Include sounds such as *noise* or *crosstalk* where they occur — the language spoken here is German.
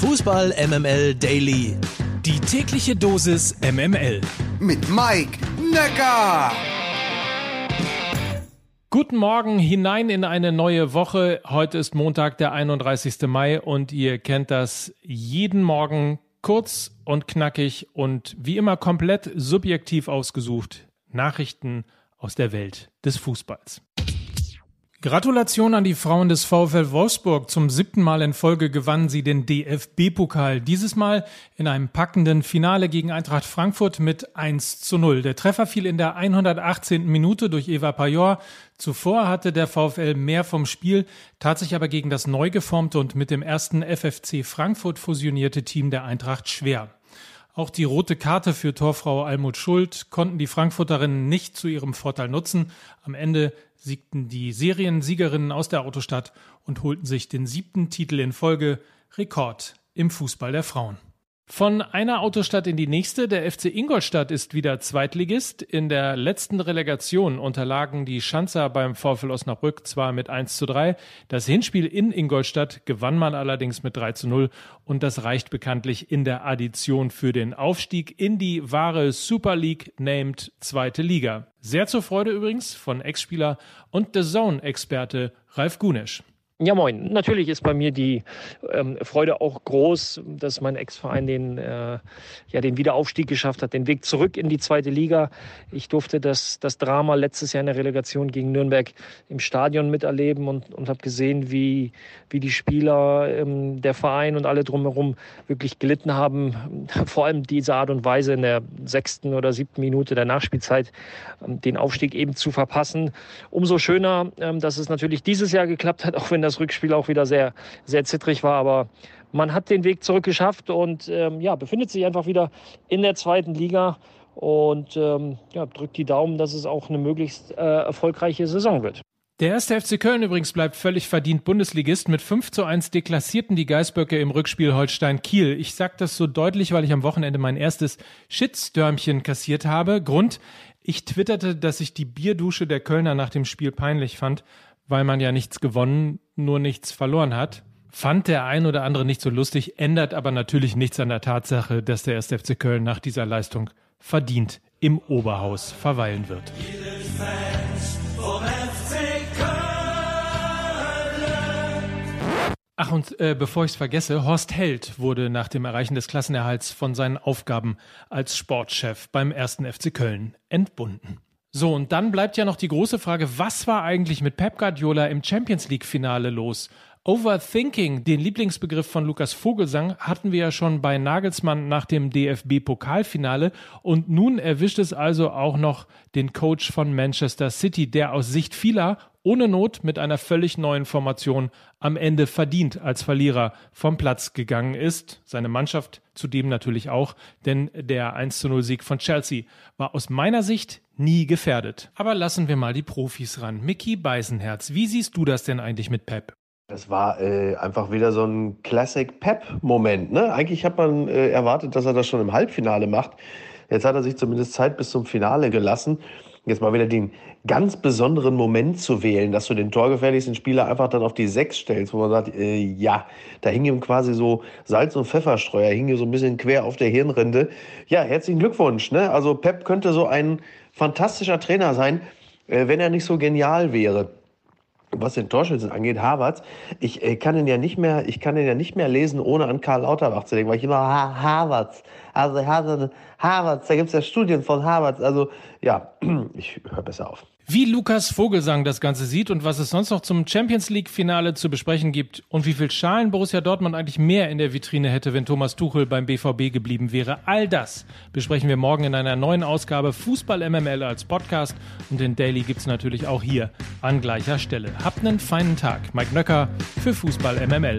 Fußball MML Daily. Die tägliche Dosis MML. Mit Mike Necker. Guten Morgen hinein in eine neue Woche. Heute ist Montag, der 31. Mai und ihr kennt das jeden Morgen kurz und knackig und wie immer komplett subjektiv ausgesucht. Nachrichten aus der Welt des Fußballs. Gratulation an die Frauen des VfL Wolfsburg. Zum siebten Mal in Folge gewannen sie den DFB-Pokal. Dieses Mal in einem packenden Finale gegen Eintracht Frankfurt mit 1 zu 0. Der Treffer fiel in der 118. Minute durch Eva Pajor. Zuvor hatte der VfL mehr vom Spiel, tat sich aber gegen das neu geformte und mit dem ersten FFC Frankfurt fusionierte Team der Eintracht schwer. Auch die rote Karte für Torfrau Almut Schuld konnten die Frankfurterinnen nicht zu ihrem Vorteil nutzen. Am Ende siegten die Seriensiegerinnen aus der Autostadt und holten sich den siebten Titel in Folge, Rekord im Fußball der Frauen. Von einer Autostadt in die nächste. Der FC Ingolstadt ist wieder Zweitligist. In der letzten Relegation unterlagen die Schanzer beim VfL Osnabrück zwar mit 1 zu 3. Das Hinspiel in Ingolstadt gewann man allerdings mit 3 zu 0 und das reicht bekanntlich in der Addition für den Aufstieg in die wahre Super League named zweite Liga. Sehr zur Freude übrigens von Ex-Spieler und The Zone-Experte Ralf Gunesch. Ja, moin. Natürlich ist bei mir die ähm, Freude auch groß, dass mein Ex-Verein den, äh, ja, den Wiederaufstieg geschafft hat, den Weg zurück in die zweite Liga. Ich durfte das, das Drama letztes Jahr in der Relegation gegen Nürnberg im Stadion miterleben und, und habe gesehen, wie, wie die Spieler, ähm, der Verein und alle drumherum wirklich gelitten haben. *laughs* Vor allem diese Art und Weise in der sechsten oder siebten Minute der Nachspielzeit ähm, den Aufstieg eben zu verpassen. Umso schöner, ähm, dass es natürlich dieses Jahr geklappt hat, auch wenn das das Rückspiel auch wieder sehr, sehr zittrig war. Aber man hat den Weg zurück geschafft und ähm, ja, befindet sich einfach wieder in der zweiten Liga und ähm, ja, drückt die Daumen, dass es auch eine möglichst äh, erfolgreiche Saison wird. Der erste FC Köln übrigens bleibt völlig verdient Bundesligist. Mit 5 zu 1 deklassierten die Geißböcke im Rückspiel Holstein Kiel. Ich sage das so deutlich, weil ich am Wochenende mein erstes Shitstörmchen kassiert habe. Grund, ich twitterte, dass ich die Bierdusche der Kölner nach dem Spiel peinlich fand weil man ja nichts gewonnen, nur nichts verloren hat. Fand der ein oder andere nicht so lustig, ändert aber natürlich nichts an der Tatsache, dass der 1. FC Köln nach dieser Leistung verdient im Oberhaus verweilen wird. Ach, und äh, bevor ich es vergesse, Horst Held wurde nach dem Erreichen des Klassenerhalts von seinen Aufgaben als Sportchef beim 1. FC Köln entbunden. So, und dann bleibt ja noch die große Frage, was war eigentlich mit Pep Guardiola im Champions League Finale los? Overthinking, den Lieblingsbegriff von Lukas Vogelsang, hatten wir ja schon bei Nagelsmann nach dem DFB-Pokalfinale und nun erwischt es also auch noch den Coach von Manchester City, der aus Sicht vieler ohne Not mit einer völlig neuen Formation am Ende verdient als Verlierer vom Platz gegangen ist. Seine Mannschaft zudem natürlich auch, denn der 1 zu 0 Sieg von Chelsea war aus meiner Sicht nie gefährdet. Aber lassen wir mal die Profis ran. Mickey Beisenherz, wie siehst du das denn eigentlich mit Pep? Das war äh, einfach wieder so ein Classic Pep-Moment. Ne? Eigentlich hat man äh, erwartet, dass er das schon im Halbfinale macht. Jetzt hat er sich zumindest Zeit bis zum Finale gelassen jetzt mal wieder den ganz besonderen Moment zu wählen, dass du den torgefährlichsten Spieler einfach dann auf die Sechs stellst, wo man sagt, äh, ja, da hing ihm quasi so Salz- und Pfefferstreuer, hing hier so ein bisschen quer auf der Hirnrinde. Ja, herzlichen Glückwunsch. Ne? Also Pep könnte so ein fantastischer Trainer sein, äh, wenn er nicht so genial wäre was den Torschützen angeht, Harvards, ich äh, kann ihn ja nicht mehr, ich kann ihn ja nicht mehr lesen, ohne an Karl Lauterbach zu denken, weil ich immer ha Harvards, also Harvards, da gibt es ja Studien von Harvards, also ja, *clears throat* ich höre besser auf. Wie Lukas Vogelsang das Ganze sieht und was es sonst noch zum Champions League Finale zu besprechen gibt und wie viel Schalen Borussia Dortmund eigentlich mehr in der Vitrine hätte, wenn Thomas Tuchel beim BVB geblieben wäre. All das besprechen wir morgen in einer neuen Ausgabe Fußball MML als Podcast und den Daily gibt's natürlich auch hier an gleicher Stelle. Habt einen feinen Tag. Mike Nöcker für Fußball MML.